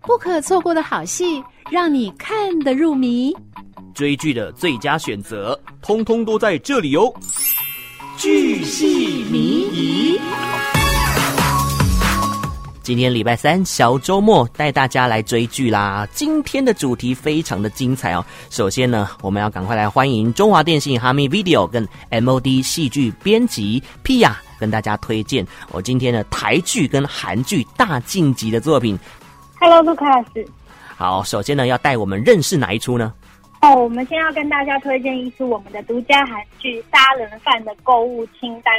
不可错过的好戏，让你看得入迷。追剧的最佳选择，通通都在这里哦！剧系迷疑。今天礼拜三小周末，带大家来追剧啦！今天的主题非常的精彩哦。首先呢，我们要赶快来欢迎中华电信哈密 Video 跟 MOD 戏剧编辑 Pia 跟大家推荐我今天的台剧跟韩剧大晋级的作品。Hello，卢卡斯。好，首先呢，要带我们认识哪一出呢？哦，我们先要跟大家推荐一出我们的独家韩剧《杀人犯的购物清单》。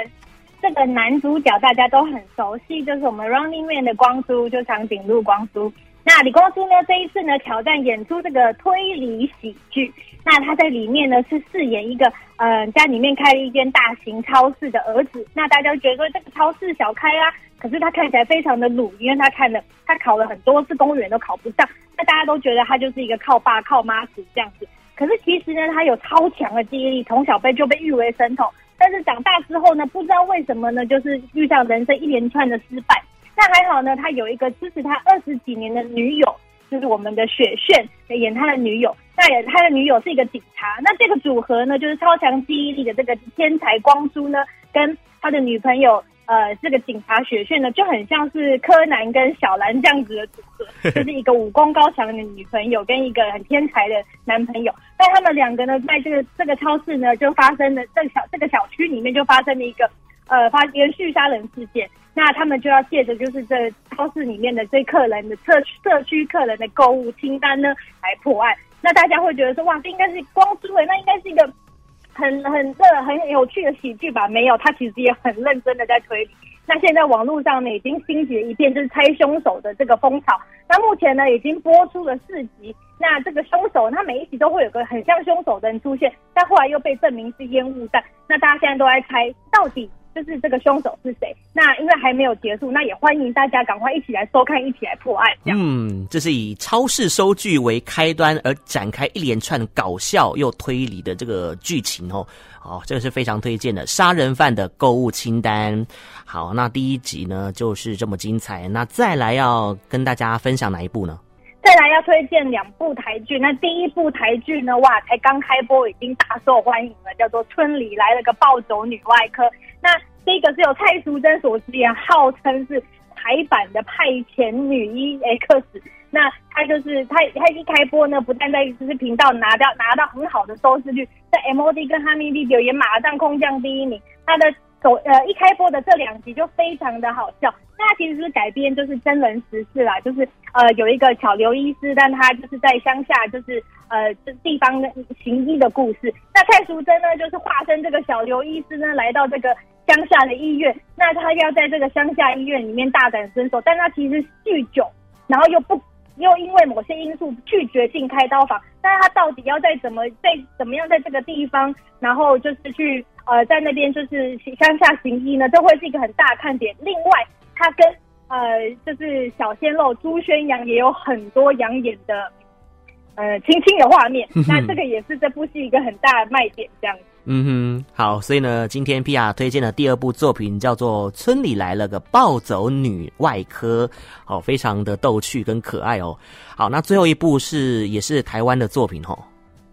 这个男主角大家都很熟悉，就是我们 Running Man 的光洙，就长颈鹿光洙。那李光洙呢，这一次呢挑战演出这个推理喜剧。那他在里面呢是饰演一个呃家里面开了一间大型超市的儿子。那大家觉得这个超市小开啊，可是他看起来非常的鲁，因为他看了他考了很多次公务员都考不上。那大家都觉得他就是一个靠爸靠妈子这样子。可是其实呢，他有超强的记忆力，从小被就被誉为神童。但是长大之后呢，不知道为什么呢，就是遇上人生一连串的失败。那还好呢，他有一个支持他二十几年的女友，就是我们的雪炫演他的女友。那也他的女友是一个警察。那这个组合呢，就是超强记忆力的这个天才光洙呢，跟他的女朋友。呃，这个警察雪炫呢，就很像是柯南跟小兰这样子的组合，就是一个武功高强的女朋友跟一个很天才的男朋友。但他们两个呢，在这个这个超市呢，就发生了这个小这个小区里面就发生了一个呃发连续杀人事件。那他们就要借着就是这超市里面的这客人的社社区客人的购物清单呢来破案。那大家会觉得说，哇，这应该是光洙诶，那应该是。很很这很有趣的喜剧吧？没有，他其实也很认真的在推理。那现在网络上呢，已经兴起了一片就是猜凶手的这个风潮。那目前呢，已经播出了四集。那这个凶手，他每一集都会有个很像凶手的人出现，但后来又被证明是烟雾弹。那大家现在都在猜，到底就是这个凶手是谁？那因为还没有结束，那也欢迎大家赶快一起来收看，一起来破案。嗯，这是以超市收据为开端而展开一连串搞笑又推理的这个剧情哦。好，这个是非常推荐的杀人犯的购物清单。好，那第一集呢就是这么精彩。那再来要跟大家分享哪一部呢？再来要推荐两部台剧。那第一部台剧呢，哇，才刚开播已经大受欢迎了，叫做《村里来了个暴走女外科》。那这个是由蔡淑臻所饰演，号称是台版的派遣女医 X。那她就是她，她一开播呢，不但在就是频道拿到拿到很好的收视率，在 MOD 跟哈密 Video 也马上空降第一名。她的首呃一开播的这两集就非常的好笑。那其实是改编就是真人实事啦，就是呃有一个小刘医师，但他就是在乡下就是呃这地方的行医的故事。那蔡淑臻呢，就是化身这个小刘医师呢，来到这个。乡下的医院，那他要在这个乡下医院里面大展身手，但他其实酗酒，然后又不又因为某些因素拒绝进开刀房，但是他到底要在怎么在怎么样在这个地方，然后就是去呃在那边就是乡下行医呢？这会是一个很大的看点。另外，他跟呃就是小鲜肉朱宣阳也有很多养眼的呃亲亲的画面，那这个也是这部戏一个很大的卖点，这样子。嗯哼，好，所以呢，今天 Pia 推荐的第二部作品叫做《村里来了个暴走女外科》，好，非常的逗趣跟可爱哦。好，那最后一部是也是台湾的作品哦。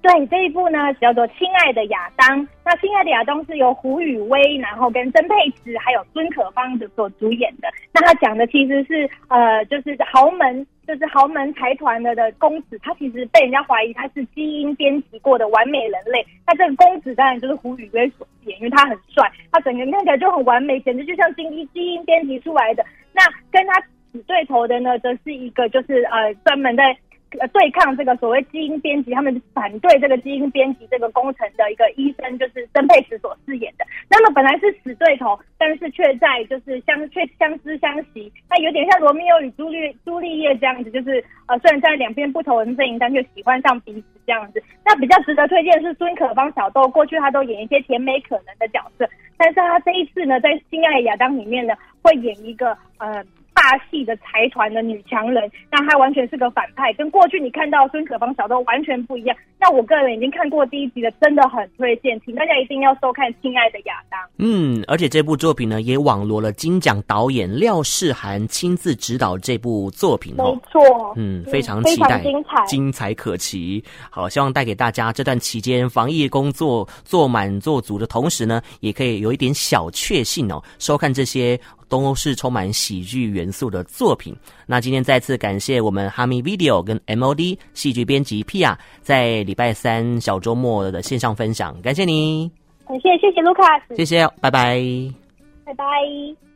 对，这一部呢叫做《亲爱的亚当》，那《亲爱的亚当》是由胡宇威，然后跟曾沛慈还有孙可芳的所主演的。那他讲的其实是呃，就是豪门，就是豪门财团的的公子，他其实被人家怀疑他是基因编辑过的完美人类。那这个公子当然就是胡宇威所演，因为他很帅，他整个人看起来就很完美，简直就像基因基因编辑出来的。那跟他死对头的呢，则是一个就是呃，专门在。呃，对抗这个所谓基因编辑，他们反对这个基因编辑这个工程的一个医生，就是曾沛慈所饰演的。那么本来是死对头，但是却在就是相却相知相惜，那有点像罗密欧与朱丽朱丽叶这样子，就是呃虽然在两边不同的阵营，但却喜欢上彼此这样子。那比较值得推荐是孙可芳小豆，过去她都演一些甜美可人的角色，但是她这一次呢，在《亲爱的亚当》里面呢，会演一个呃。霸气的财团的女强人，那她完全是个反派，跟过去你看到孙可芳、小豆完全不一样。那我个人已经看过第一集了，真的很推荐，请大家一定要收看《亲爱的亚当》。嗯，而且这部作品呢，也网罗了金奖导演廖世涵亲自指导这部作品哦。没错，嗯，非常期待，非常精彩，精彩可期。好，希望带给大家这段期间防疫工作做满做足的同时呢，也可以有一点小确幸哦，收看这些。都是充满喜剧元素的作品。那今天再次感谢我们哈密 Video 跟 MOD 戏剧编辑 Pia 在礼拜三小周末的线上分享，感谢你。感谢谢谢卢卡斯，谢谢，拜拜，拜拜。